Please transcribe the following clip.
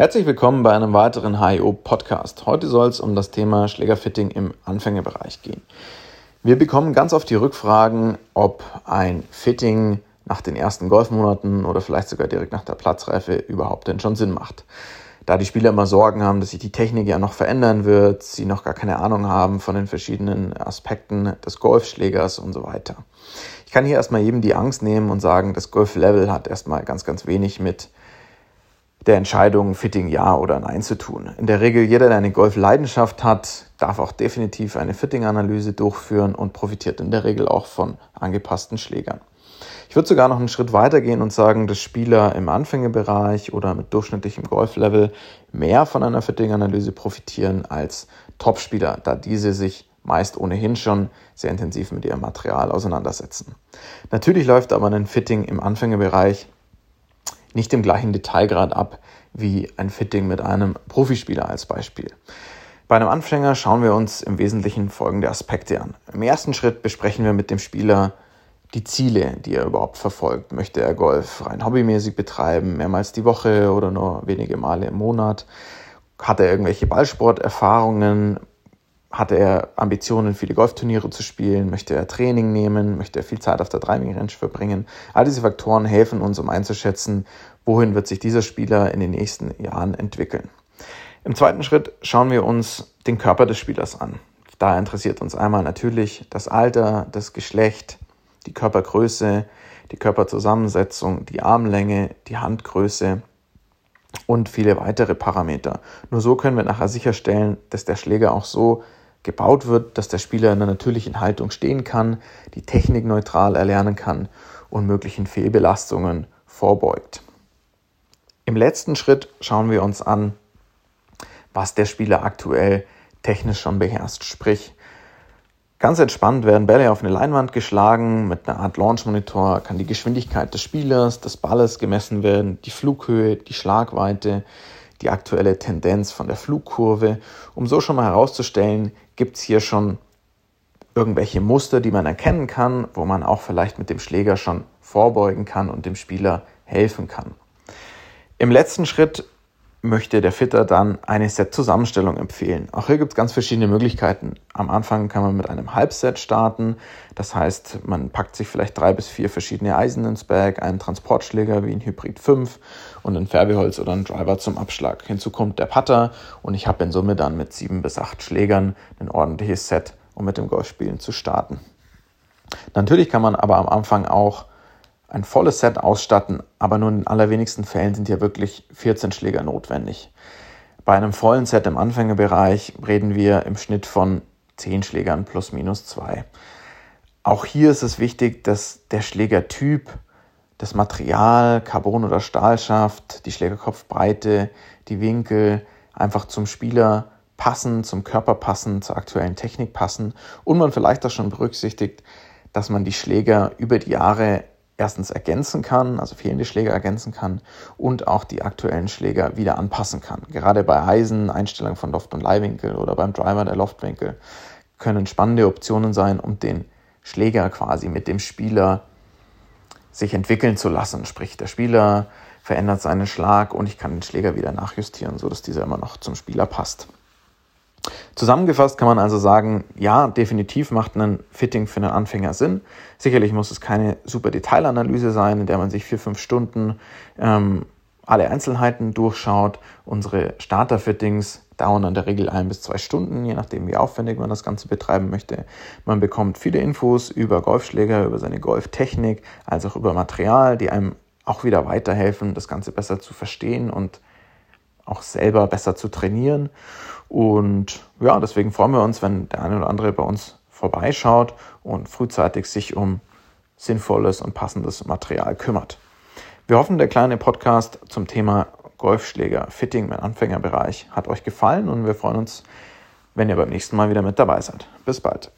Herzlich willkommen bei einem weiteren HIO Podcast. Heute soll es um das Thema Schlägerfitting im Anfängerbereich gehen. Wir bekommen ganz oft die Rückfragen, ob ein Fitting nach den ersten Golfmonaten oder vielleicht sogar direkt nach der Platzreife überhaupt denn schon Sinn macht. Da die Spieler immer Sorgen haben, dass sich die Technik ja noch verändern wird, sie noch gar keine Ahnung haben von den verschiedenen Aspekten des Golfschlägers und so weiter. Ich kann hier erstmal jedem die Angst nehmen und sagen, das Golf-Level hat erstmal ganz, ganz wenig mit der Entscheidung Fitting ja oder nein zu tun. In der Regel jeder, der eine Golf-Leidenschaft hat, darf auch definitiv eine Fitting-Analyse durchführen und profitiert in der Regel auch von angepassten Schlägern. Ich würde sogar noch einen Schritt weiter gehen und sagen, dass Spieler im Anfängerbereich oder mit durchschnittlichem Golflevel mehr von einer Fitting-Analyse profitieren als Topspieler, da diese sich meist ohnehin schon sehr intensiv mit ihrem Material auseinandersetzen. Natürlich läuft aber ein Fitting im Anfängerbereich nicht im gleichen Detailgrad ab wie ein Fitting mit einem Profispieler als Beispiel. Bei einem Anfänger schauen wir uns im Wesentlichen folgende Aspekte an. Im ersten Schritt besprechen wir mit dem Spieler die Ziele, die er überhaupt verfolgt. Möchte er Golf rein hobbymäßig betreiben, mehrmals die Woche oder nur wenige Male im Monat? Hat er irgendwelche Ballsporterfahrungen? Hat er Ambitionen, viele Golfturniere zu spielen? Möchte er Training nehmen? Möchte er viel Zeit auf der Driving Range verbringen? All diese Faktoren helfen uns, um einzuschätzen, wohin wird sich dieser Spieler in den nächsten Jahren entwickeln. Im zweiten Schritt schauen wir uns den Körper des Spielers an. Da interessiert uns einmal natürlich das Alter, das Geschlecht, die Körpergröße, die Körperzusammensetzung, die Armlänge, die Handgröße und viele weitere Parameter. Nur so können wir nachher sicherstellen, dass der Schläger auch so gebaut wird, dass der Spieler in einer natürlichen Haltung stehen kann, die Technik neutral erlernen kann und möglichen Fehlbelastungen vorbeugt. Im letzten Schritt schauen wir uns an, was der Spieler aktuell technisch schon beherrscht. Sprich, ganz entspannt werden Bälle auf eine Leinwand geschlagen, mit einer Art Launch-Monitor kann die Geschwindigkeit des Spielers, des Balles gemessen werden, die Flughöhe, die Schlagweite, die aktuelle Tendenz von der Flugkurve, um so schon mal herauszustellen, gibt es hier schon irgendwelche Muster, die man erkennen kann, wo man auch vielleicht mit dem Schläger schon vorbeugen kann und dem Spieler helfen kann. Im letzten Schritt möchte der Fitter dann eine Set-Zusammenstellung empfehlen. Auch hier gibt es ganz verschiedene Möglichkeiten. Am Anfang kann man mit einem Halbset starten. Das heißt, man packt sich vielleicht drei bis vier verschiedene Eisen ins Bag, einen Transportschläger wie ein Hybrid 5 und ein Färbeholz oder ein Driver zum Abschlag. Hinzu kommt der Putter und ich habe in Summe dann mit sieben bis acht Schlägern ein ordentliches Set, um mit dem Golfspielen zu starten. Natürlich kann man aber am Anfang auch ein volles Set ausstatten, aber nur in den allerwenigsten Fällen sind ja wirklich 14 Schläger notwendig. Bei einem vollen Set im Anfängerbereich reden wir im Schnitt von 10 Schlägern plus minus 2. Auch hier ist es wichtig, dass der Schlägertyp, das Material, Carbon oder Stahlschaft, die Schlägerkopfbreite, die Winkel einfach zum Spieler passen, zum Körper passen, zur aktuellen Technik passen und man vielleicht auch schon berücksichtigt, dass man die Schläger über die Jahre erstens ergänzen kann, also fehlende Schläger ergänzen kann und auch die aktuellen Schläger wieder anpassen kann. Gerade bei Eisen, Einstellung von Loft- und Leihwinkel oder beim Driver der Loftwinkel können spannende Optionen sein, um den Schläger quasi mit dem Spieler sich entwickeln zu lassen. Sprich, der Spieler verändert seinen Schlag und ich kann den Schläger wieder nachjustieren, sodass dieser immer noch zum Spieler passt. Zusammengefasst kann man also sagen, ja, definitiv macht ein Fitting für einen Anfänger Sinn. Sicherlich muss es keine super Detailanalyse sein, in der man sich vier, fünf Stunden ähm, alle Einzelheiten durchschaut. Unsere Starter-Fittings dauern in der Regel ein bis zwei Stunden, je nachdem, wie aufwendig man das Ganze betreiben möchte. Man bekommt viele Infos über Golfschläger, über seine Golftechnik, als auch über Material, die einem auch wieder weiterhelfen, das Ganze besser zu verstehen und auch selber besser zu trainieren. Und ja, deswegen freuen wir uns, wenn der eine oder andere bei uns vorbeischaut und frühzeitig sich um sinnvolles und passendes Material kümmert. Wir hoffen, der kleine Podcast zum Thema Golfschläger Fitting im Anfängerbereich hat euch gefallen und wir freuen uns, wenn ihr beim nächsten Mal wieder mit dabei seid. Bis bald.